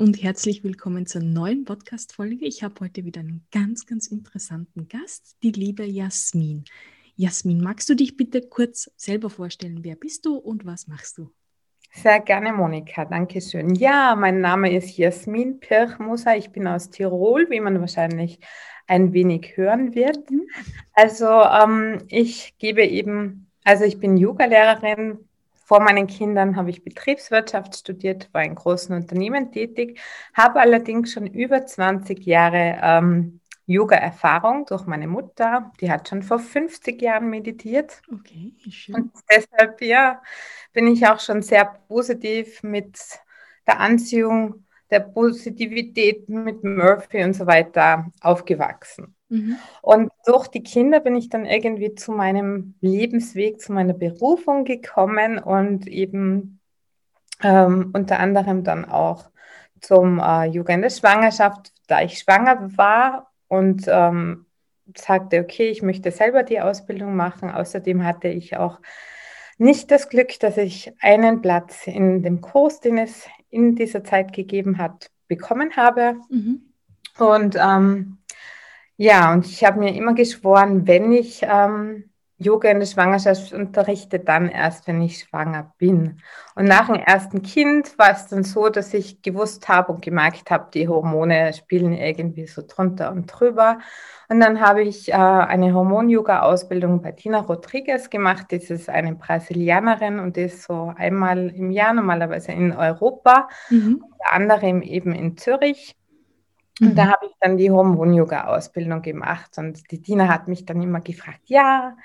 Und herzlich willkommen zur neuen Podcast-Folge. Ich habe heute wieder einen ganz, ganz interessanten Gast, die liebe Jasmin. Jasmin, magst du dich bitte kurz selber vorstellen? Wer bist du und was machst du? Sehr gerne, Monika. Dankeschön. Ja, mein Name ist Jasmin Pirchmoser. Ich bin aus Tirol, wie man wahrscheinlich ein wenig hören wird. Mhm. Also ähm, ich gebe eben, also ich bin Yoga-Lehrerin, vor meinen Kindern habe ich Betriebswirtschaft studiert, war in großen Unternehmen tätig, habe allerdings schon über 20 Jahre ähm, Yoga-Erfahrung durch meine Mutter. Die hat schon vor 50 Jahren meditiert. Okay, schön. Und deshalb ja, bin ich auch schon sehr positiv mit der Anziehung, der Positivität mit Murphy und so weiter aufgewachsen. Mhm. Und durch die Kinder bin ich dann irgendwie zu meinem Lebensweg, zu meiner Berufung gekommen und eben ähm, unter anderem dann auch zum äh, Yoga in der Schwangerschaft, da ich schwanger war und ähm, sagte, okay, ich möchte selber die Ausbildung machen. Außerdem hatte ich auch nicht das Glück, dass ich einen Platz in dem Kurs, den es in dieser Zeit gegeben hat, bekommen habe. Mhm. Und ähm, ja, und ich habe mir immer geschworen, wenn ich ähm, Yoga in der Schwangerschaft unterrichte, dann erst, wenn ich schwanger bin. Und nach dem ersten Kind war es dann so, dass ich gewusst habe und gemerkt habe, die Hormone spielen irgendwie so drunter und drüber. Und dann habe ich äh, eine Hormon-Yoga-Ausbildung bei Tina Rodriguez gemacht. Das ist eine Brasilianerin und die ist so einmal im Jahr normalerweise in Europa, mhm. unter anderem eben in Zürich. Und da mhm. habe ich dann die Hormon-Yoga-Ausbildung gemacht. Und die Tina hat mich dann immer gefragt, ja,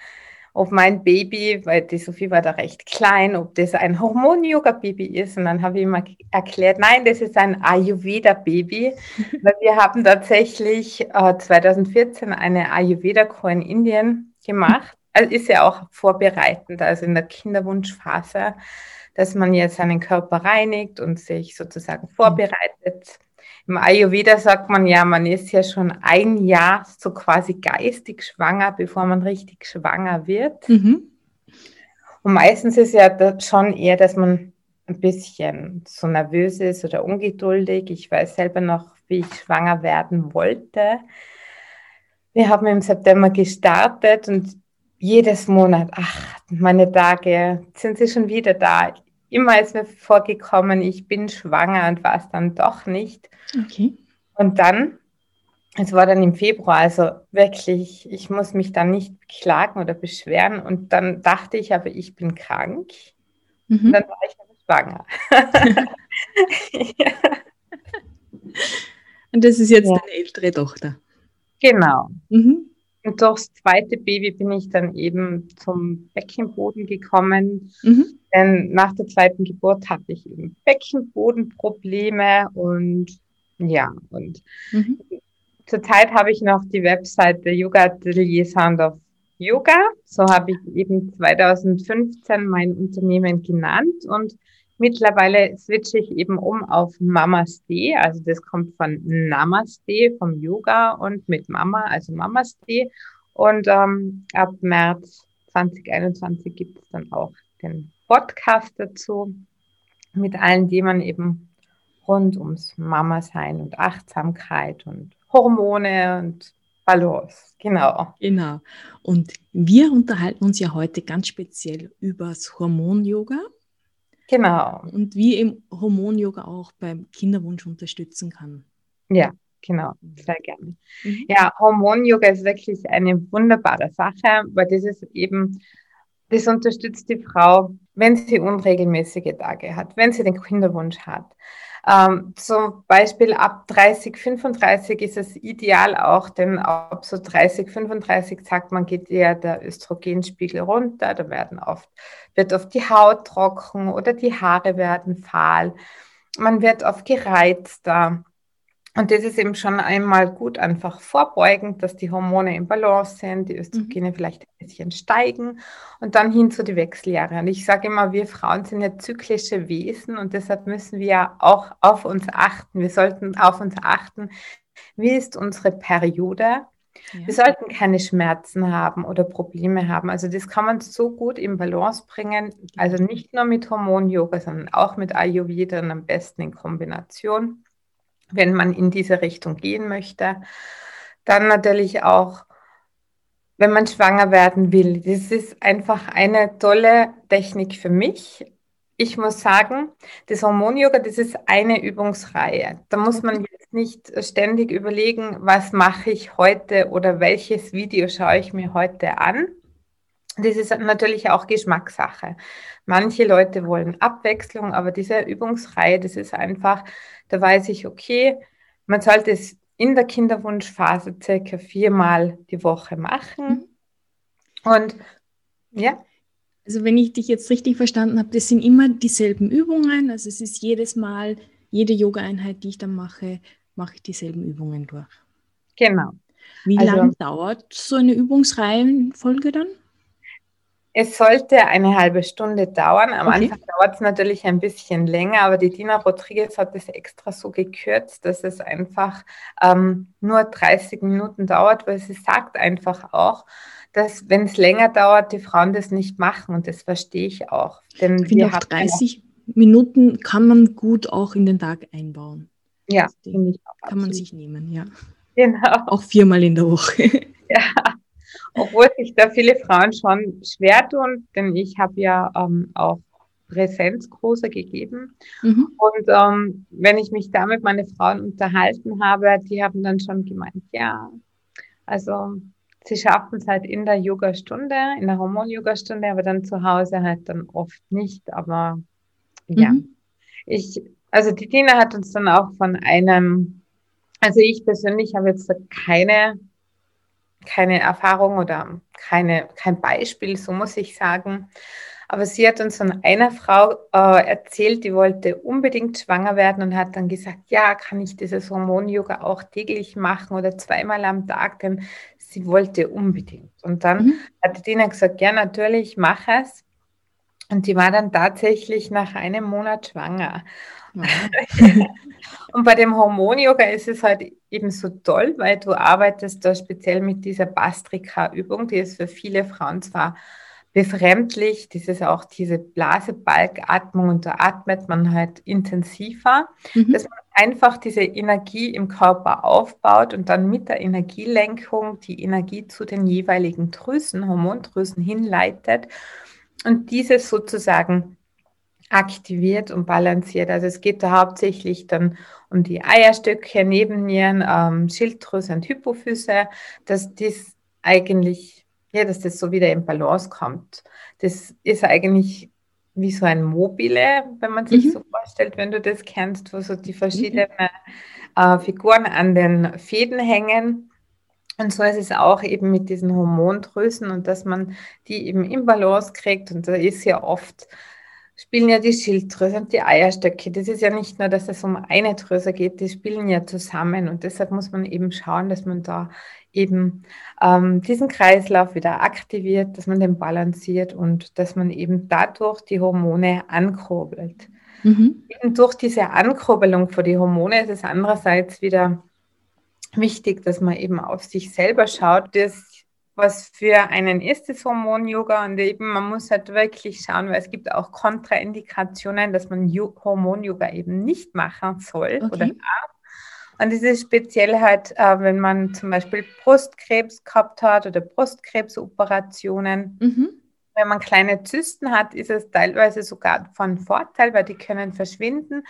ob mein Baby, weil die Sophie war da recht klein, ob das ein Hormon-Yoga-Baby ist. Und dann habe ich immer erklärt, nein, das ist ein Ayurveda-Baby, weil wir haben tatsächlich äh, 2014 eine Ayurveda-Kur in Indien gemacht. Also ist ja auch vorbereitend, also in der Kinderwunschphase, dass man jetzt seinen Körper reinigt und sich sozusagen vorbereitet im Ayurveda sagt man ja, man ist ja schon ein Jahr so quasi geistig schwanger, bevor man richtig schwanger wird. Mhm. Und meistens ist ja schon eher, dass man ein bisschen so nervös ist oder ungeduldig. Ich weiß selber noch, wie ich schwanger werden wollte. Wir haben im September gestartet und jedes Monat, ach, meine Tage, sind sie schon wieder da? Immer ist mir vorgekommen, ich bin schwanger und war es dann doch nicht. Okay. Und dann, es war dann im Februar, also wirklich, ich muss mich dann nicht beklagen oder beschweren. Und dann dachte ich aber, ich bin krank. Mhm. Und dann war ich schwanger. ja. Und das ist jetzt ja. deine ältere Tochter. Genau. Mhm. Und durchs zweite Baby bin ich dann eben zum Beckenboden gekommen. Mhm. Denn nach der zweiten Geburt hatte ich eben Beckenbodenprobleme und ja, und mhm. zurzeit habe ich noch die Webseite Yoga Atelier Sound of Yoga. So habe ich eben 2015 mein Unternehmen genannt und mittlerweile switche ich eben um auf Namaste. Also das kommt von Namaste vom Yoga und mit Mama, also Namaste. Und ähm, ab März 2021 gibt es dann auch den Podcast dazu mit allen Themen eben rund ums Mama-Sein und Achtsamkeit und Hormone und Balance. Genau. Genau. Und wir unterhalten uns ja heute ganz speziell über das Hormon-Yoga. Genau. Und wie im Hormon-Yoga auch beim Kinderwunsch unterstützen kann. Ja, genau. Sehr gerne. Mhm. Ja, Hormon-Yoga ist wirklich eine wunderbare Sache, weil das ist eben das unterstützt die Frau, wenn sie unregelmäßige Tage hat, wenn sie den Kinderwunsch hat. Ähm, zum Beispiel ab 30, 35 ist es ideal auch, denn ab so 30, 35 sagt man, geht eher der Östrogenspiegel runter, da werden oft, wird oft die Haut trocken oder die Haare werden fahl. Man wird oft gereizter. Und das ist eben schon einmal gut einfach vorbeugend, dass die Hormone im Balance sind, die Östrogene mhm. vielleicht ein bisschen steigen und dann hin zu die Wechseljahre. Und ich sage immer, wir Frauen sind ja zyklische Wesen und deshalb müssen wir ja auch auf uns achten. Wir sollten auf uns achten, wie ist unsere Periode. Ja. Wir sollten keine Schmerzen haben oder Probleme haben. Also das kann man so gut im Balance bringen. Also nicht nur mit Hormon-Yoga, sondern auch mit Ayurveda und am besten in Kombination wenn man in diese Richtung gehen möchte. Dann natürlich auch, wenn man schwanger werden will. Das ist einfach eine tolle Technik für mich. Ich muss sagen, das Hormon-Yoga, das ist eine Übungsreihe. Da muss man jetzt nicht ständig überlegen, was mache ich heute oder welches Video schaue ich mir heute an. Das ist natürlich auch Geschmackssache. Manche Leute wollen Abwechslung, aber diese Übungsreihe, das ist einfach, da weiß ich, okay, man sollte es in der Kinderwunschphase circa viermal die Woche machen. Mhm. Und ja. Also wenn ich dich jetzt richtig verstanden habe, das sind immer dieselben Übungen. Also es ist jedes Mal, jede Yoga-Einheit, die ich dann mache, mache ich dieselben Übungen durch. Genau. Wie also, lange dauert so eine Übungsreihenfolge dann? Es sollte eine halbe Stunde dauern. Am okay. Anfang dauert es natürlich ein bisschen länger, aber die Dina Rodriguez hat es extra so gekürzt, dass es einfach ähm, nur 30 Minuten dauert, weil sie sagt einfach auch, dass wenn es länger dauert, die Frauen das nicht machen und das verstehe ich auch. Denn ich finde auch 30 Minuten kann man gut auch in den Tag einbauen. Ja, finde ich auch. Kann absolut. man sich nehmen, ja. Genau. Auch viermal in der Woche. Ja obwohl sich da viele Frauen schon schwer tun, denn ich habe ja ähm, auch Präsenzkurse gegeben. Mhm. Und ähm, wenn ich mich da mit meinen Frauen unterhalten habe, die haben dann schon gemeint, ja, also sie schaffen es halt in der Yoga-Stunde, in der Hormon-Yoga-Stunde, aber dann zu Hause halt dann oft nicht. Aber ja, mhm. ich, also die Tina hat uns dann auch von einem, also ich persönlich habe jetzt keine keine Erfahrung oder keine, kein Beispiel, so muss ich sagen. Aber sie hat uns von einer Frau äh, erzählt, die wollte unbedingt schwanger werden und hat dann gesagt, ja, kann ich dieses Hormon-Yoga auch täglich machen oder zweimal am Tag, denn sie wollte unbedingt. Und dann mhm. hat die Dina gesagt, ja, natürlich, mach es. Und die war dann tatsächlich nach einem Monat schwanger. und bei dem Hormon-Yoga ist es halt eben so toll, weil du arbeitest da speziell mit dieser Bastrika-Übung, die ist für viele Frauen zwar befremdlich, ist auch diese Blasebalgatmung und da atmet man halt intensiver, mhm. dass man einfach diese Energie im Körper aufbaut und dann mit der Energielenkung die Energie zu den jeweiligen Drüsen, Hormondrüsen hinleitet und dieses sozusagen aktiviert und balanciert. Also es geht da hauptsächlich dann um die Eierstöcke, Nebennieren, ähm, Schilddrüse und Hypophyse, dass das eigentlich, ja, dass das so wieder in Balance kommt. Das ist eigentlich wie so ein Mobile, wenn man sich mhm. so vorstellt, wenn du das kennst, wo so die verschiedenen mhm. äh, Figuren an den Fäden hängen. Und so ist es auch eben mit diesen Hormondrüsen und dass man die eben im Balance kriegt. Und da ist ja oft spielen ja die Schilddrüse und die Eierstöcke. Das ist ja nicht nur, dass es um eine Drüse geht, die spielen ja zusammen. Und deshalb muss man eben schauen, dass man da eben ähm, diesen Kreislauf wieder aktiviert, dass man den balanciert und dass man eben dadurch die Hormone ankurbelt. Mhm. Eben durch diese Ankurbelung für die Hormone ist es andererseits wieder wichtig, dass man eben auf sich selber schaut. Das was für einen ist das Hormon-Yoga und eben man muss halt wirklich schauen, weil es gibt auch Kontraindikationen, dass man Hormon-Yoga eben nicht machen soll okay. oder darf. Und das ist speziell halt, äh, wenn man zum Beispiel Brustkrebs gehabt hat oder Brustkrebsoperationen. Mhm. Wenn man kleine Zysten hat, ist es teilweise sogar von Vorteil, weil die können verschwinden.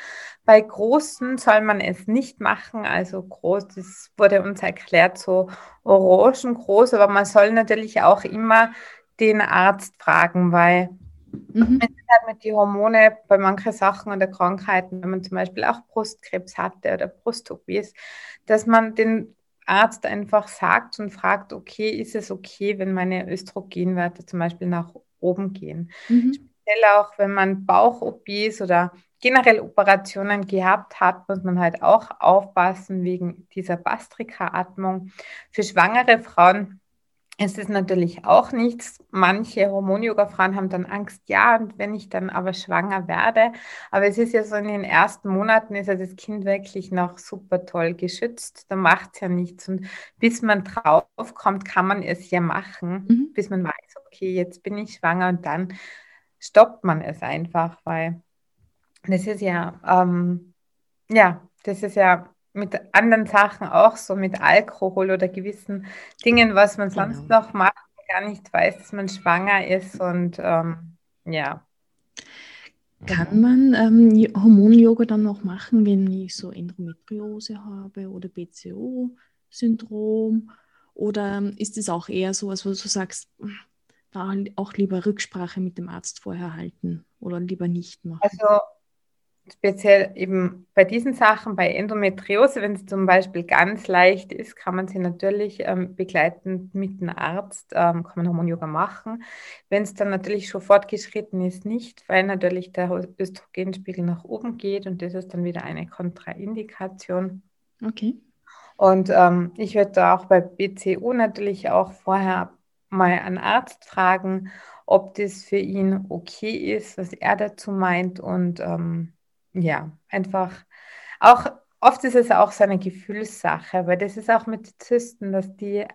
Bei großen soll man es nicht machen. Also groß, das wurde uns erklärt, so orangengroß, aber man soll natürlich auch immer den Arzt fragen, weil mhm. halt mit den Hormone bei manchen Sachen oder Krankheiten, wenn man zum Beispiel auch Brustkrebs hatte oder Brustopis, dass man den Arzt einfach sagt und fragt, okay, ist es okay, wenn meine Östrogenwerte zum Beispiel nach oben gehen? Mhm. Speziell auch, wenn man Bauch-OPs oder generell Operationen gehabt hat, muss man halt auch aufpassen wegen dieser Bastrika-Atmung. Für schwangere Frauen es ist natürlich auch nichts. Manche Hormon-Yoga-Frauen haben dann Angst, ja, und wenn ich dann aber schwanger werde. Aber es ist ja so, in den ersten Monaten ist ja das Kind wirklich noch super toll geschützt. Da macht es ja nichts. Und bis man draufkommt, kann man es ja machen, mhm. bis man weiß, okay, jetzt bin ich schwanger und dann stoppt man es einfach, weil das ist ja, ähm, ja, das ist ja mit anderen Sachen auch so, mit Alkohol oder gewissen Dingen, was man sonst genau. noch macht, gar nicht weiß, dass man schwanger ist und ähm, ja. Kann man ähm, Hormon-Yoga dann noch machen, wenn ich so Endometriose habe oder BCO-Syndrom? Oder ist es auch eher so, als wo du sagst, da auch lieber Rücksprache mit dem Arzt vorher halten oder lieber nicht machen? Also speziell eben bei diesen Sachen, bei Endometriose, wenn es zum Beispiel ganz leicht ist, kann man sie natürlich ähm, begleitend mit dem Arzt, ähm, kann man Hormon-Yoga machen. Wenn es dann natürlich schon fortgeschritten ist, nicht, weil natürlich der Östrogenspiegel nach oben geht und das ist dann wieder eine Kontraindikation. Okay. Und ähm, ich würde auch bei BCO natürlich auch vorher mal einen Arzt fragen, ob das für ihn okay ist, was er dazu meint und ähm, ja, einfach auch, oft ist es auch so eine Gefühlssache, weil das ist auch mit Zysten, dass die,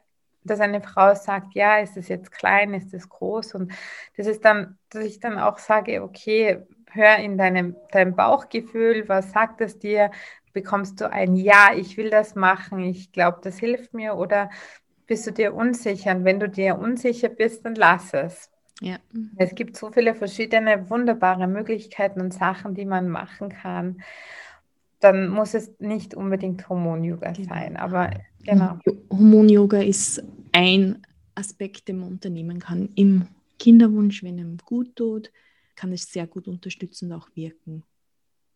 dass eine Frau sagt, ja, ist es jetzt klein, ist es groß und das ist dann, dass ich dann auch sage, okay, hör in deinem, deinem Bauchgefühl, was sagt es dir? Bekommst du ein Ja, ich will das machen, ich glaube, das hilft mir oder bist du dir unsicher? Und wenn du dir unsicher bist, dann lass es. Ja. Es gibt so viele verschiedene wunderbare Möglichkeiten und Sachen, die man machen kann. Dann muss es nicht unbedingt Hormon-Yoga genau. sein, aber genau. Hormon-Yoga ist ein Aspekt, den man unternehmen kann im Kinderwunsch, wenn einem gut tut, kann es sehr gut unterstützend auch wirken.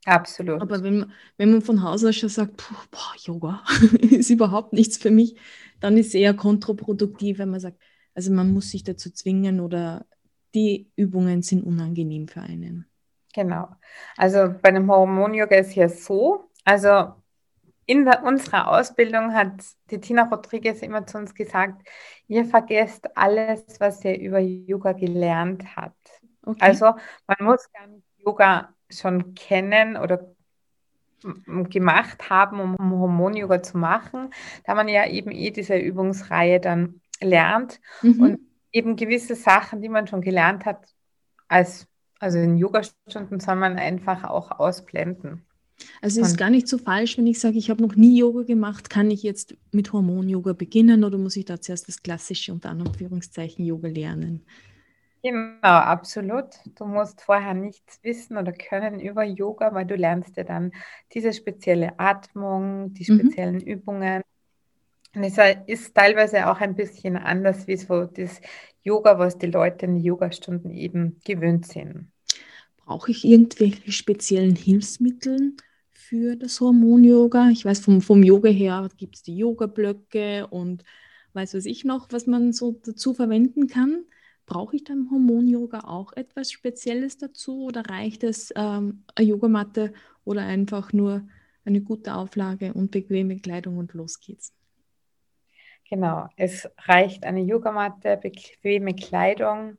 Absolut. Aber wenn man, wenn man von Haus aus schon sagt, puh, boah, Yoga ist überhaupt nichts für mich, dann ist es eher kontraproduktiv, wenn man sagt, also man muss sich dazu zwingen oder die Übungen sind unangenehm für einen. Genau. Also bei dem Hormon-Yoga ist ja so, also in der, unserer Ausbildung hat die Tina Rodriguez immer zu uns gesagt, ihr vergesst alles, was ihr über Yoga gelernt habt. Okay. Also man muss gar nicht Yoga schon kennen oder gemacht haben, um Hormon-Yoga zu machen, da man ja eben eh diese Übungsreihe dann lernt. Mhm. Und eben gewisse Sachen, die man schon gelernt hat, als, also in Yoga-Stunden soll man einfach auch ausblenden. Also es ist gar nicht so falsch, wenn ich sage, ich habe noch nie Yoga gemacht, kann ich jetzt mit Hormon-Yoga beginnen oder muss ich da zuerst das klassische unter Anführungszeichen Yoga lernen? Genau, absolut. Du musst vorher nichts wissen oder können über Yoga, weil du lernst ja dann diese spezielle Atmung, die mhm. speziellen mhm. Übungen, und es ist teilweise auch ein bisschen anders wie so das Yoga, was die Leute in den Yogastunden eben gewöhnt sind. Brauche ich irgendwelche speziellen Hilfsmittel für das Hormon-Yoga? Ich weiß, vom, vom Yoga her gibt es die Yoga-Blöcke und weiß was ich noch, was man so dazu verwenden kann. Brauche ich beim Hormon-Yoga auch etwas Spezielles dazu oder reicht es ähm, eine Yogamatte oder einfach nur eine gute Auflage und bequeme Kleidung und los geht's? Genau, es reicht eine Yogamatte, bequeme Kleidung.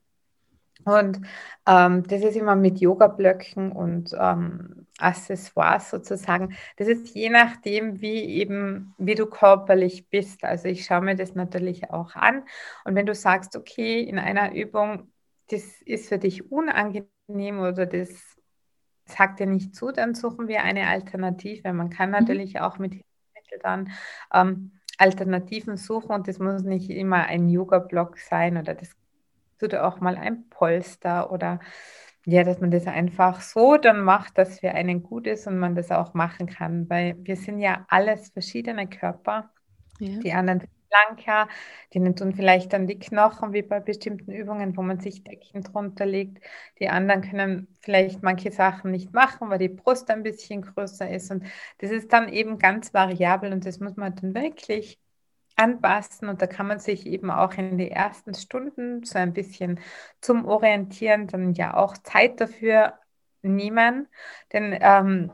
Und ähm, das ist immer mit Yoga-Blöcken und ähm, Accessoires sozusagen. Das ist je nachdem, wie eben, wie du körperlich bist. Also ich schaue mir das natürlich auch an. Und wenn du sagst, okay, in einer Übung, das ist für dich unangenehm oder das sagt dir nicht zu, dann suchen wir eine Alternative. Man kann mhm. natürlich auch mit Hilfsmitteln dann ähm, Alternativen suchen und das muss nicht immer ein Yoga-Block sein oder das tut auch mal ein Polster oder ja, dass man das einfach so dann macht, dass für einen gut ist und man das auch machen kann, weil wir sind ja alles verschiedene Körper. Ja. Die anderen schlanker. Denen tun vielleicht dann die Knochen wie bei bestimmten Übungen, wo man sich Deckchen drunter legt. Die anderen können vielleicht manche Sachen nicht machen, weil die Brust ein bisschen größer ist. Und das ist dann eben ganz variabel und das muss man dann wirklich anpassen. Und da kann man sich eben auch in den ersten Stunden so ein bisschen zum Orientieren dann ja auch Zeit dafür nehmen. Denn ähm,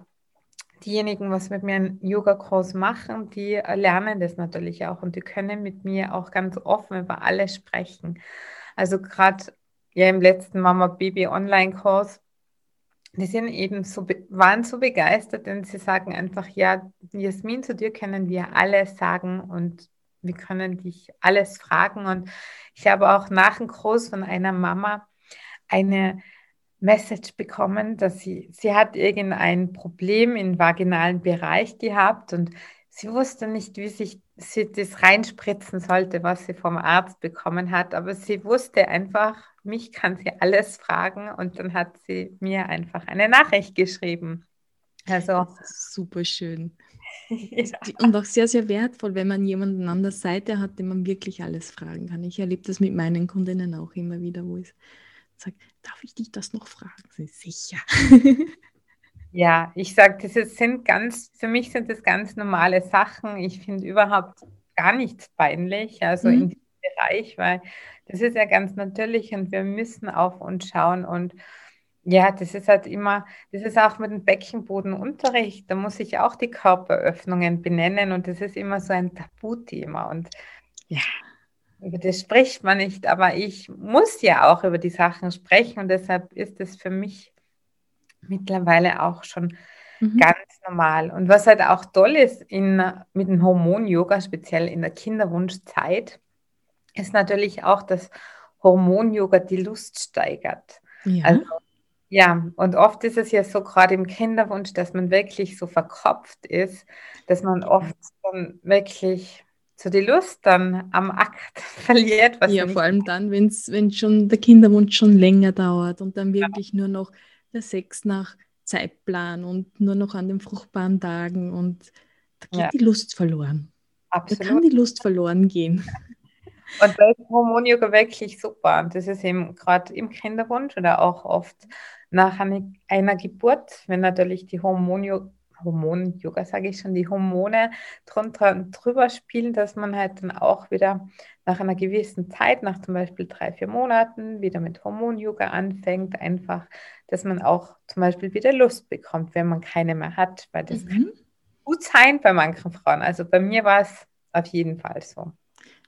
diejenigen, was mit mir einen Yoga-Kurs machen, die lernen das natürlich auch und die können mit mir auch ganz offen über alles sprechen. Also gerade ja im letzten Mama-Baby-Online-Kurs, die sind eben so, waren so begeistert, denn sie sagen einfach, ja, Jasmin, zu dir können wir alles sagen und wir können dich alles fragen. Und ich habe auch nach dem Kurs von einer Mama eine Message bekommen, dass sie, sie hat irgendein Problem im vaginalen Bereich gehabt und sie wusste nicht, wie sich sie das reinspritzen sollte, was sie vom Arzt bekommen hat. Aber sie wusste einfach, mich kann sie alles fragen und dann hat sie mir einfach eine Nachricht geschrieben. Also super schön. ja. Und auch sehr, sehr wertvoll, wenn man jemanden an der Seite hat, dem man wirklich alles fragen kann. Ich erlebe das mit meinen Kundinnen auch immer wieder, wo ich sage, darf ich dich das noch fragen? Sie sicher. ja, ich sage, das sind ganz, für mich sind das ganz normale Sachen. Ich finde überhaupt gar nichts peinlich, also mhm. in diesem Bereich, weil das ist ja ganz natürlich und wir müssen auf uns schauen und ja, das ist halt immer, das ist auch mit dem Beckenbodenunterricht, da muss ich auch die Körperöffnungen benennen und das ist immer so ein Tabuthema und ja, über das spricht man nicht, aber ich muss ja auch über die Sachen sprechen und deshalb ist es für mich mittlerweile auch schon mhm. ganz normal. Und was halt auch toll ist in, mit dem Hormon-Yoga, speziell in der Kinderwunschzeit, ist natürlich auch, dass Hormon-Yoga die Lust steigert. Ja. Also, ja, und oft ist es ja so, gerade im Kinderwunsch, dass man wirklich so verkopft ist, dass man oft dann wirklich so die Lust dann am Akt verliert. ja, vor allem dann, wenn's, wenn schon der Kinderwunsch schon länger dauert und dann wirklich ja. nur noch der Sex nach Zeitplan und nur noch an den fruchtbaren Tagen und da geht ja. die Lust verloren. Absolut. Da kann die Lust verloren gehen. Und da ist Hormonyoga wirklich super. Und das ist eben gerade im Kinderwunsch oder auch oft nach einer Geburt, wenn natürlich die Hormonyoga Hormon-Yoga, sage ich schon, die Hormone drunter und drüber spielen, dass man halt dann auch wieder nach einer gewissen Zeit, nach zum Beispiel drei, vier Monaten, wieder mit Hormon-Yoga anfängt. Einfach, dass man auch zum Beispiel wieder Lust bekommt, wenn man keine mehr hat, weil das mhm. kann gut sein bei manchen Frauen. Also bei mir war es auf jeden Fall so.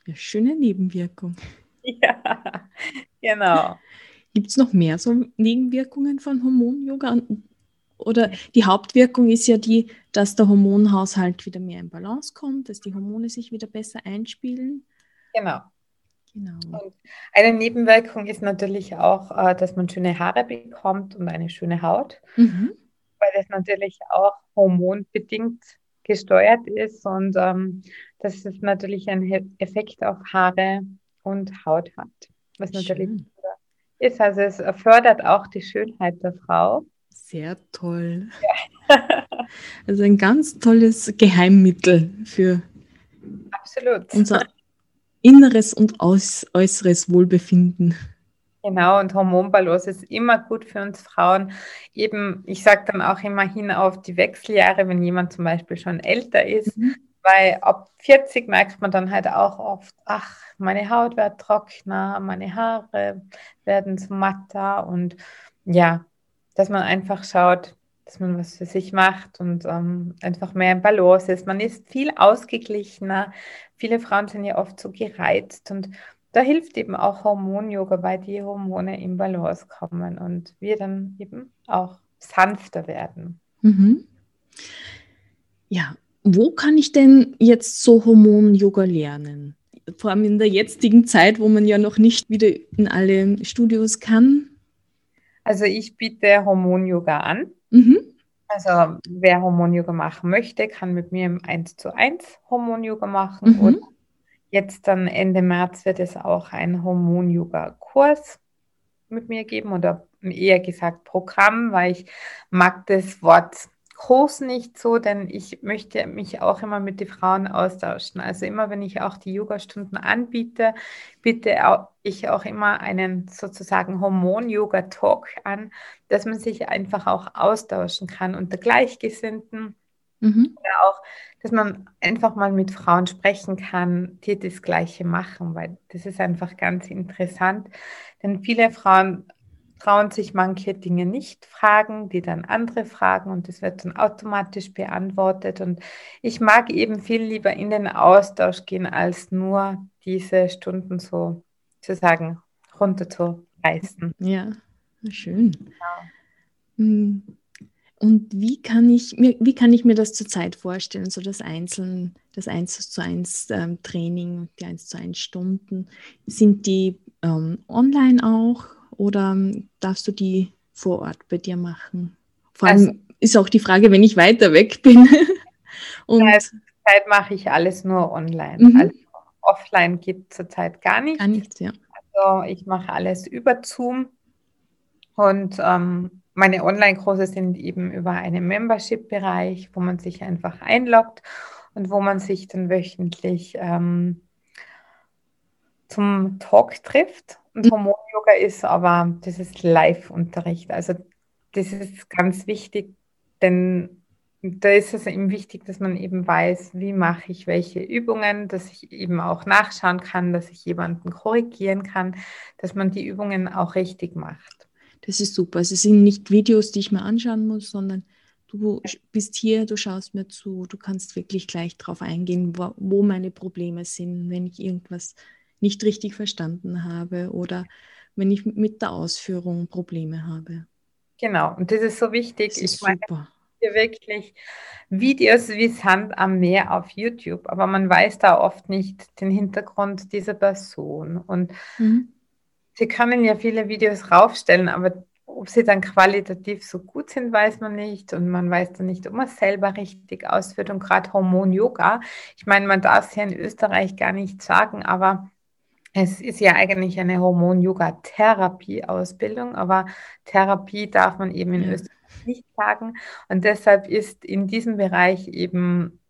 Ja, schöne Nebenwirkung. Ja, genau. Gibt es noch mehr so Nebenwirkungen von Hormon-Yoga? Oder die Hauptwirkung ist ja die, dass der Hormonhaushalt wieder mehr in Balance kommt, dass die Hormone sich wieder besser einspielen. Genau. genau. Und eine Nebenwirkung ist natürlich auch, äh, dass man schöne Haare bekommt und eine schöne Haut, mhm. weil das natürlich auch hormonbedingt gesteuert ist und ähm, dass es natürlich einen Effekt auf Haare und Haut hat, was natürlich Schön. ist. Also es fördert auch die Schönheit der Frau. Sehr toll. Ja. also ein ganz tolles Geheimmittel für Absolut. unser inneres und äußeres Wohlbefinden. Genau, und Hormonbalance ist immer gut für uns Frauen. Eben, ich sage dann auch immer hin auf die Wechseljahre, wenn jemand zum Beispiel schon älter ist, mhm. weil ab 40 merkt man dann halt auch oft, ach, meine Haut wird trockener, meine Haare werden so matter und ja, dass man einfach schaut, dass man was für sich macht und ähm, einfach mehr im Balance ist. Man ist viel ausgeglichener. Viele Frauen sind ja oft so gereizt und da hilft eben auch Hormon-Yoga, weil die Hormone im Balance kommen und wir dann eben auch sanfter werden. Mhm. Ja, wo kann ich denn jetzt so Hormon-Yoga lernen? Vor allem in der jetzigen Zeit, wo man ja noch nicht wieder in alle Studios kann. Also ich biete Hormon-Yoga an. Mhm. Also wer Hormon-Yoga machen möchte, kann mit mir im 1 zu 1 Hormon-Yoga machen. Mhm. Und jetzt dann Ende März wird es auch ein Hormon-Yoga-Kurs mit mir geben oder eher gesagt Programm, weil ich mag das Wort Kurs nicht so, denn ich möchte mich auch immer mit den Frauen austauschen. Also immer, wenn ich auch die Yoga-Stunden anbiete, biete ich auch immer einen sozusagen Hormon-Yoga-Talk an, dass man sich einfach auch austauschen kann unter Gleichgesinnten. Mhm. Oder auch, dass man einfach mal mit Frauen sprechen kann, die das Gleiche machen, weil das ist einfach ganz interessant. Denn viele Frauen trauen sich manche Dinge nicht fragen, die dann andere fragen und das wird dann automatisch beantwortet. Und ich mag eben viel lieber in den Austausch gehen, als nur diese Stunden so zu sagen runterzureißen. Ja, schön. Genau. Und wie kann ich mir, wie kann ich mir das zurzeit vorstellen, so das Einzelne, das 1 zu 1 ähm, Training, die 1 zu 1 Stunden? Sind die ähm, online auch oder darfst du die vor Ort bei dir machen? Vor allem also, ist auch die Frage, wenn ich weiter weg bin. Und zurzeit mache ich alles nur online. Mhm. Also offline geht zurzeit gar nichts. Gar nichts, ja. Also ich mache alles über Zoom und ähm, meine Online-Kurse sind eben über einen Membership-Bereich, wo man sich einfach einloggt und wo man sich dann wöchentlich ähm, zum Talk trifft. Und mhm. Hormon-Yoga ist aber, das ist Live-Unterricht. Also das ist ganz wichtig, denn da ist es eben wichtig, dass man eben weiß, wie mache ich welche Übungen, dass ich eben auch nachschauen kann, dass ich jemanden korrigieren kann, dass man die Übungen auch richtig macht. Das ist super. Es sind nicht Videos, die ich mir anschauen muss, sondern du bist hier, du schaust mir zu, du kannst wirklich gleich darauf eingehen, wo, wo meine Probleme sind, wenn ich irgendwas nicht richtig verstanden habe oder wenn ich mit der Ausführung Probleme habe. Genau, und das ist so wichtig. Das ist ich meine, super. Hier wirklich Videos wie Sand am Meer auf YouTube, aber man weiß da oft nicht den Hintergrund dieser Person. Und mhm. sie können ja viele Videos raufstellen, aber ob sie dann qualitativ so gut sind, weiß man nicht. Und man weiß dann nicht, ob man es selber richtig ausführt. Und gerade Hormon-Yoga, ich meine, man darf es ja in Österreich gar nicht sagen, aber es ist ja eigentlich eine Hormon-Yoga-Therapie-Ausbildung, aber Therapie darf man eben in ja. Österreich nicht sagen. Und deshalb ist in diesem Bereich eben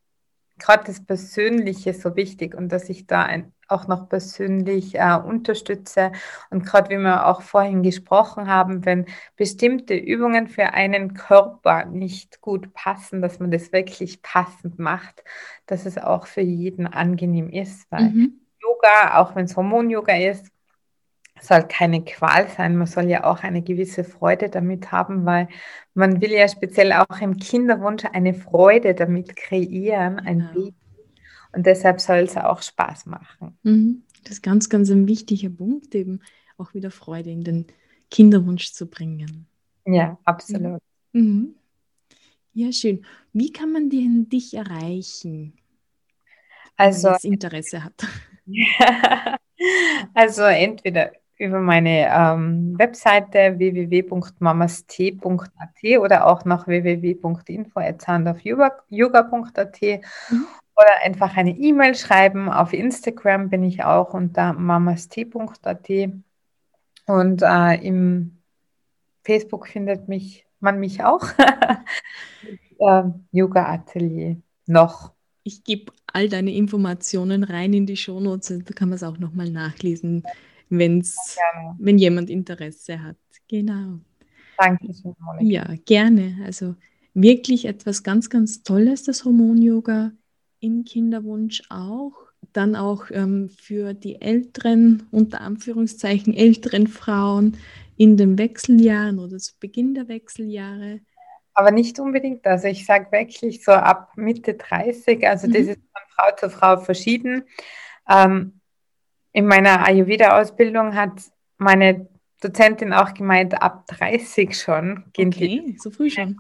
gerade das Persönliche so wichtig und dass ich da ein, auch noch persönlich äh, unterstütze. Und gerade wie wir auch vorhin gesprochen haben, wenn bestimmte Übungen für einen Körper nicht gut passen, dass man das wirklich passend macht, dass es auch für jeden angenehm ist, weil mhm. Yoga, auch wenn es Hormon-Yoga ist, soll keine Qual sein. Man soll ja auch eine gewisse Freude damit haben, weil man will ja speziell auch im Kinderwunsch eine Freude damit kreieren, ein ja. Baby. Und deshalb soll es auch Spaß machen. Mhm. Das ist ganz, ganz ein wichtiger Punkt, eben auch wieder Freude in den Kinderwunsch zu bringen. Ja, absolut. Mhm. Ja, schön. Wie kann man denn dich erreichen? Also, wenn man Interesse hat. also entweder über meine ähm, Webseite www.mamast.at oder auch noch www.info.soundofyoga.at mhm. oder einfach eine E-Mail schreiben. Auf Instagram bin ich auch unter mamast.at und äh, im Facebook findet mich man mich auch. äh, Yoga Atelier noch. Ich gebe all deine Informationen rein in die Shownotes. Da kann man es auch nochmal nachlesen, wenn's, ja, wenn jemand Interesse hat. Genau. Danke schön, Monika. Ja, gerne. Also wirklich etwas ganz, ganz Tolles, das Hormon-Yoga im Kinderwunsch auch. Dann auch ähm, für die älteren, unter Anführungszeichen älteren Frauen in den Wechseljahren oder zu Beginn der Wechseljahre aber nicht unbedingt. Also ich sage wirklich so ab Mitte 30, also mhm. das ist Frau zu Frau verschieden. Ähm, in meiner Ayurveda-Ausbildung hat meine Dozentin auch gemeint, ab 30 schon gehen okay, die. so früh schon.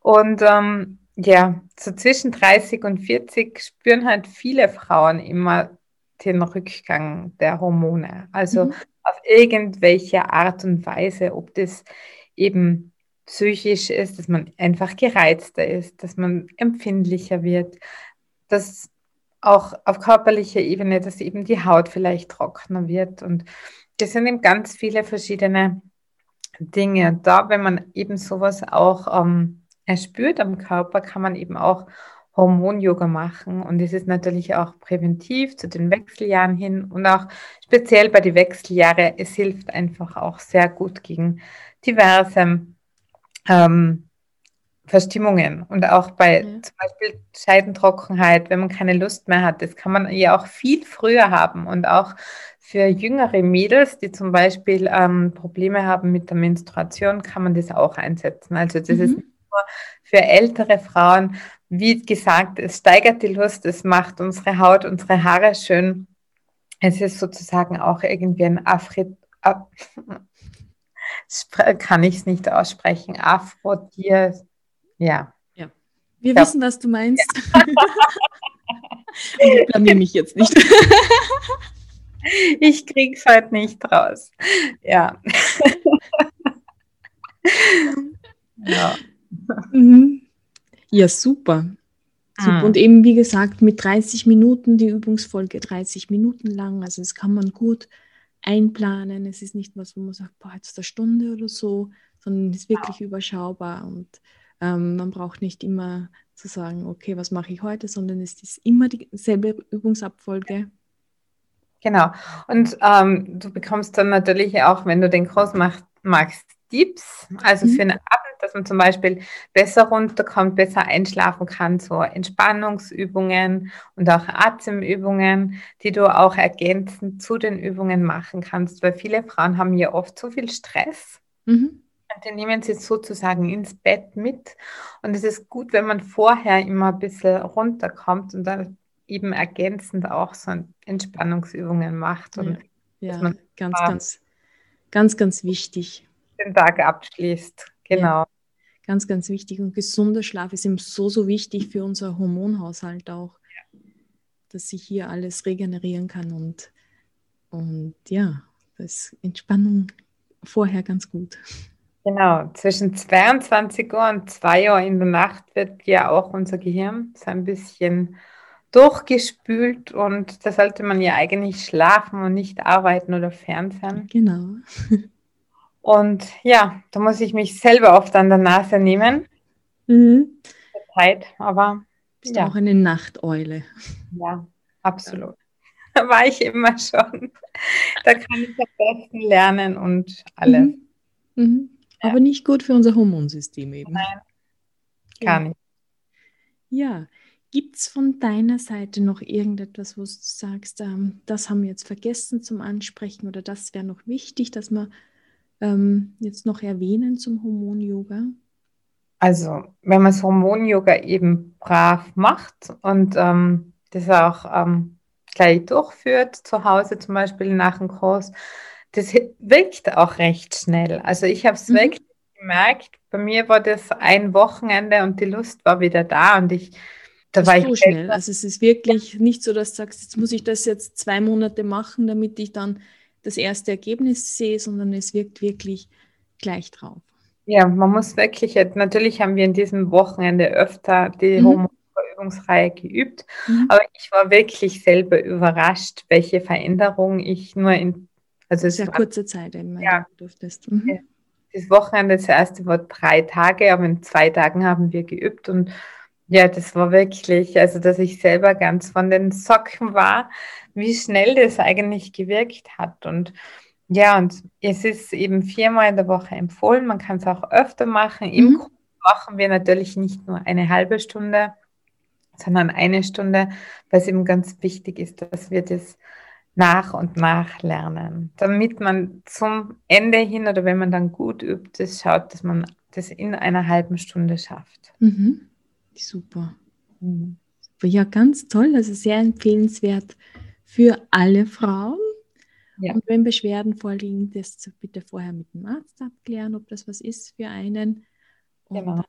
Und ähm, ja, so zwischen 30 und 40 spüren halt viele Frauen immer den Rückgang der Hormone. Also mhm. auf irgendwelche Art und Weise, ob das eben psychisch ist, dass man einfach gereizter ist, dass man empfindlicher wird, dass auch auf körperlicher Ebene, dass eben die Haut vielleicht trockener wird. Und das sind eben ganz viele verschiedene Dinge. Da, wenn man eben sowas auch ähm, erspürt am Körper, kann man eben auch Hormon-Yoga machen. Und es ist natürlich auch präventiv zu den Wechseljahren hin und auch speziell bei den Wechseljahren. Es hilft einfach auch sehr gut gegen diverse ähm, Verstimmungen und auch bei ja. zum Beispiel Scheidentrockenheit, wenn man keine Lust mehr hat. Das kann man ja auch viel früher haben und auch für jüngere Mädels, die zum Beispiel ähm, Probleme haben mit der Menstruation, kann man das auch einsetzen. Also das mhm. ist nicht nur für ältere Frauen, wie gesagt, es steigert die Lust, es macht unsere Haut, unsere Haare schön. Es ist sozusagen auch irgendwie ein Afri kann ich es nicht aussprechen, Aphrodisiak. Ja. ja. Wir ja. wissen, was du meinst. Ja. Und ich blamier mich jetzt nicht. ich krieg's halt nicht raus. Ja. ja. Mhm. Ja, super. super. Ah. Und eben, wie gesagt, mit 30 Minuten, die Übungsfolge 30 Minuten lang. Also das kann man gut einplanen. Es ist nicht was, wo man sagt, boah, jetzt eine Stunde oder so, sondern es ist wirklich ja. überschaubar und ähm, man braucht nicht immer zu sagen, okay, was mache ich heute, sondern es ist immer dieselbe Übungsabfolge. Genau. Und ähm, du bekommst dann natürlich auch, wenn du den Kurs machst, magst, Tipps, also mhm. für einen Abend dass man zum Beispiel besser runterkommt, besser einschlafen kann, so Entspannungsübungen und auch Atemübungen, die du auch ergänzend zu den Übungen machen kannst, weil viele Frauen haben ja oft so viel Stress. Mhm. Den nehmen sie sozusagen ins Bett mit. Und es ist gut, wenn man vorher immer ein bisschen runterkommt und dann eben ergänzend auch so Entspannungsübungen macht. Und ja, ja ganz, ganz, ganz, ganz wichtig. Den Tag abschließt. Genau. Ja, ganz, ganz wichtig. Und gesunder Schlaf ist eben so, so wichtig für unser Hormonhaushalt auch, ja. dass sich hier alles regenerieren kann. Und, und ja, das Entspannung vorher ganz gut. Genau, zwischen 22 Uhr und 2 Uhr in der Nacht wird ja auch unser Gehirn so ein bisschen durchgespült und da sollte man ja eigentlich schlafen und nicht arbeiten oder fernsehen. Genau. Und ja, da muss ich mich selber oft an der Nase nehmen. Mhm. Zeit, aber bist ja. auch eine Nachteule. Ja, absolut. Da war ich immer schon. Da kann ich am besten lernen und alles. Mhm. Mhm. Aber nicht gut für unser Hormonsystem eben. Nein, gar nicht. Ja, gibt es von deiner Seite noch irgendetwas, wo du sagst, ähm, das haben wir jetzt vergessen zum Ansprechen oder das wäre noch wichtig, dass wir ähm, jetzt noch erwähnen zum Hormon-Yoga? Also, wenn man das Hormon-Yoga eben brav macht und ähm, das auch ähm, gleich durchführt, zu Hause zum Beispiel nach dem Kurs, das wirkt auch recht schnell. Also ich habe es mhm. wirklich gemerkt, bei mir war das ein Wochenende und die Lust war wieder da und ich da das war ich schnell. Also es ist wirklich nicht so, dass du sagst, jetzt muss ich das jetzt zwei Monate machen, damit ich dann das erste Ergebnis sehe, sondern es wirkt wirklich gleich drauf. Ja, man muss wirklich, natürlich haben wir in diesem Wochenende öfter die mhm. Übungsreihe geübt, mhm. aber ich war wirklich selber überrascht, welche Veränderungen ich nur in also sehr kurze Zeit eben ja, durftest. Mhm. Ja. Das Wochenende, das erste war drei Tage, aber in zwei Tagen haben wir geübt und ja, das war wirklich, also dass ich selber ganz von den Socken war, wie schnell das eigentlich gewirkt hat. Und ja, und es ist eben viermal in der Woche empfohlen. Man kann es auch öfter machen. Mhm. Im Kurs machen wir natürlich nicht nur eine halbe Stunde, sondern eine Stunde, weil es eben ganz wichtig ist, dass wir das nach und nach lernen, damit man zum Ende hin oder wenn man dann gut übt, das schaut, dass man das in einer halben Stunde schafft. Mhm. Super. Mhm. Ja, ganz toll. Also sehr empfehlenswert für alle Frauen. Ja. Und wenn Beschwerden vorliegen, das bitte vorher mit dem Arzt abklären, ob das was ist für einen. Und genau.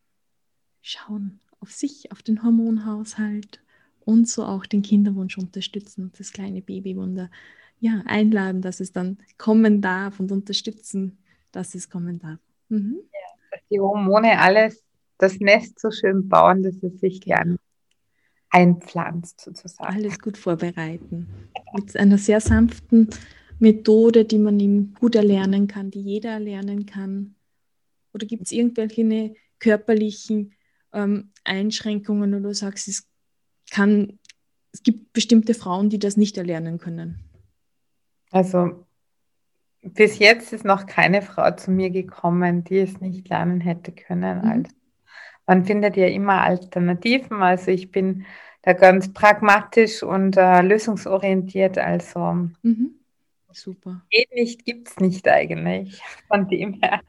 schauen auf sich, auf den Hormonhaushalt und so auch den Kinderwunsch unterstützen und das kleine Babywunder ja, einladen, dass es dann kommen darf und unterstützen, dass es kommen darf. Mhm. Ja, dass die Hormone alles das Nest so schön bauen, dass es sich gern einpflanzt, sozusagen. Alles gut vorbereiten. Mit einer sehr sanften Methode, die man ihm gut erlernen kann, die jeder erlernen kann. Oder gibt es irgendwelche körperlichen ähm, Einschränkungen oder du sagst, es kann, es gibt bestimmte Frauen, die das nicht erlernen können? Also bis jetzt ist noch keine Frau zu mir gekommen, die es nicht lernen hätte können. Mhm. Also man findet ja immer Alternativen. Also ich bin da ganz pragmatisch und äh, lösungsorientiert. Also mhm. super. Geht nicht, gibt es nicht eigentlich. Von dem her.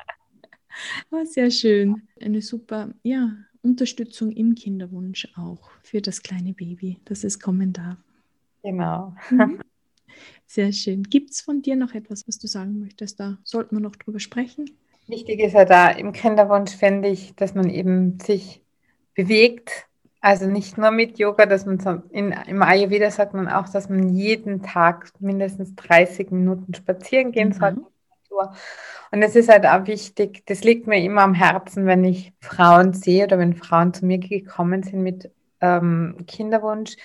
Oh, sehr schön. Eine super, ja, Unterstützung im Kinderwunsch auch für das kleine Baby, dass es kommen darf. Genau. Mhm. Sehr schön. Gibt es von dir noch etwas, was du sagen möchtest? Da sollten wir noch drüber sprechen. Wichtig ist ja da im Kinderwunsch, finde ich, dass man eben sich bewegt. Also nicht nur mit Yoga, dass man so in, im Ayurveda sagt man auch, dass man jeden Tag mindestens 30 Minuten spazieren gehen mhm. Sollte. Und es ist halt auch wichtig, das liegt mir immer am Herzen, wenn ich Frauen sehe oder wenn Frauen zu mir gekommen sind mit ähm, Kinderwunsch,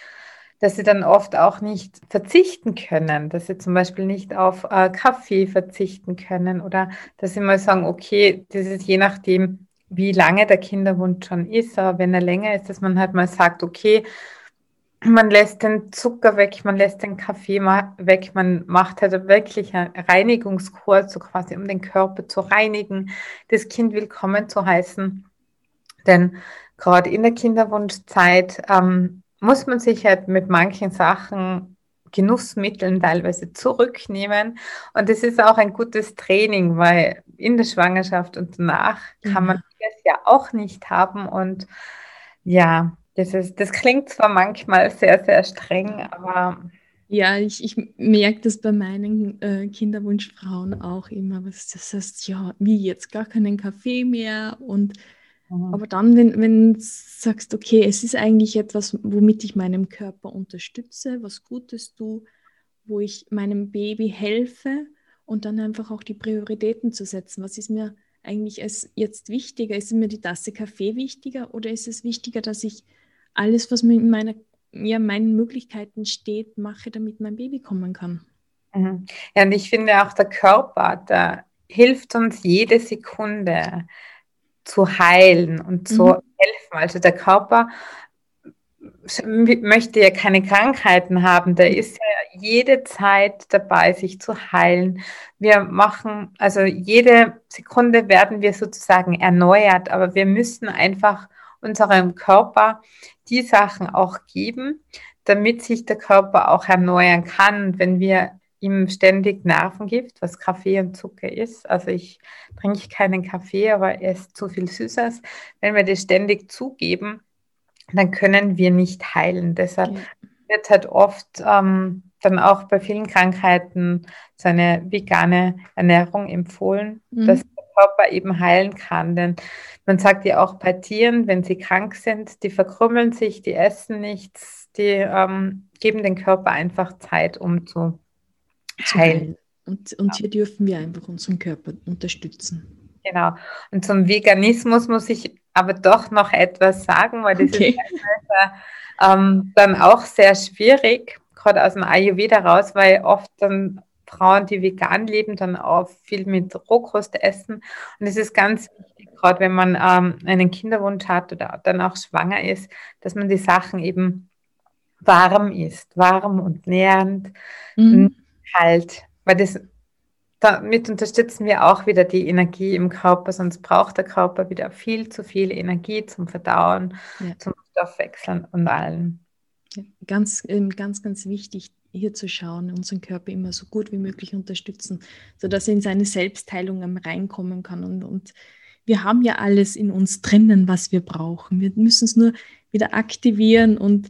dass sie dann oft auch nicht verzichten können, dass sie zum Beispiel nicht auf äh, Kaffee verzichten können oder dass sie mal sagen, okay, das ist je nachdem, wie lange der Kinderwunsch schon ist, aber wenn er länger ist, dass man halt mal sagt, okay, man lässt den Zucker weg, man lässt den Kaffee weg, man macht halt wirklich einen Reinigungskurs, so quasi um den Körper zu reinigen, das Kind willkommen zu heißen. Denn gerade in der Kinderwunschzeit ähm, muss man sich halt mit manchen Sachen Genussmitteln teilweise zurücknehmen. Und das ist auch ein gutes Training, weil in der Schwangerschaft und danach kann man das ja auch nicht haben. Und ja, das, ist, das klingt zwar manchmal sehr, sehr streng, aber. Ja, ich, ich merke das bei meinen äh, Kinderwunschfrauen auch immer. Was das heißt, ja, wie jetzt gar keinen Kaffee mehr und Mhm. Aber dann, wenn, wenn du sagst, okay, es ist eigentlich etwas, womit ich meinem Körper unterstütze, was Gutes tue, wo ich meinem Baby helfe und dann einfach auch die Prioritäten zu setzen. Was ist mir eigentlich jetzt wichtiger? Ist mir die Tasse Kaffee wichtiger oder ist es wichtiger, dass ich alles, was mir in meiner, ja, meinen Möglichkeiten steht, mache, damit mein Baby kommen kann? Mhm. Ja, und ich finde auch der Körper, der hilft uns jede Sekunde zu heilen und zu mhm. helfen. Also der Körper möchte ja keine Krankheiten haben, der ist ja jede Zeit dabei, sich zu heilen. Wir machen, also jede Sekunde werden wir sozusagen erneuert, aber wir müssen einfach unserem Körper die Sachen auch geben, damit sich der Körper auch erneuern kann. Wenn wir ihm ständig Nervengift, was Kaffee und Zucker ist. Also ich trinke keinen Kaffee, aber er ist zu viel Süßes. Wenn wir das ständig zugeben, dann können wir nicht heilen. Deshalb ja. wird halt oft ähm, dann auch bei vielen Krankheiten so eine vegane Ernährung empfohlen, mhm. dass Körper eben heilen kann. Denn man sagt ja auch bei Tieren, wenn sie krank sind, die verkrümmeln sich, die essen nichts, die ähm, geben den Körper einfach Zeit, um zu heilen. Und, und hier dürfen wir einfach unseren Körper unterstützen. Genau. Und zum Veganismus muss ich aber doch noch etwas sagen, weil das okay. ist ähm, dann auch sehr schwierig, gerade aus dem Ayurveda raus, weil oft dann Frauen, die vegan leben, dann auch viel mit Rohkost essen. Und es ist ganz wichtig, gerade wenn man ähm, einen Kinderwunsch hat oder dann auch schwanger ist, dass man die Sachen eben warm isst, warm und nährend. Mhm kalt, weil das damit unterstützen wir auch wieder die Energie im Körper, sonst braucht der Körper wieder viel zu viel Energie zum Verdauen, ja. zum Stoffwechseln und allem. Ja, ganz, ähm, ganz, ganz wichtig, hier zu schauen, unseren Körper immer so gut wie möglich unterstützen, sodass er in seine Selbstheilung reinkommen kann. Und, und wir haben ja alles in uns drinnen, was wir brauchen. Wir müssen es nur wieder aktivieren und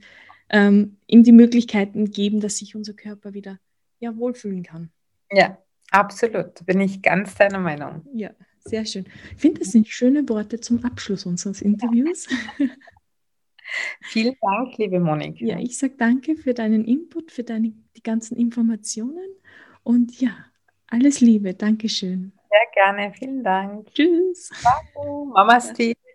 ähm, ihm die Möglichkeiten geben, dass sich unser Körper wieder ja, wohlfühlen kann. Ja, absolut. Bin ich ganz deiner Meinung. Ja, sehr schön. Ich finde, das sind schöne Worte zum Abschluss unseres Interviews. Vielen Dank, liebe Monika. Ja, ich sage danke für deinen Input, für deine, die ganzen Informationen und ja, alles Liebe. Dankeschön. Sehr gerne. Vielen Dank. Tschüss. Ciao.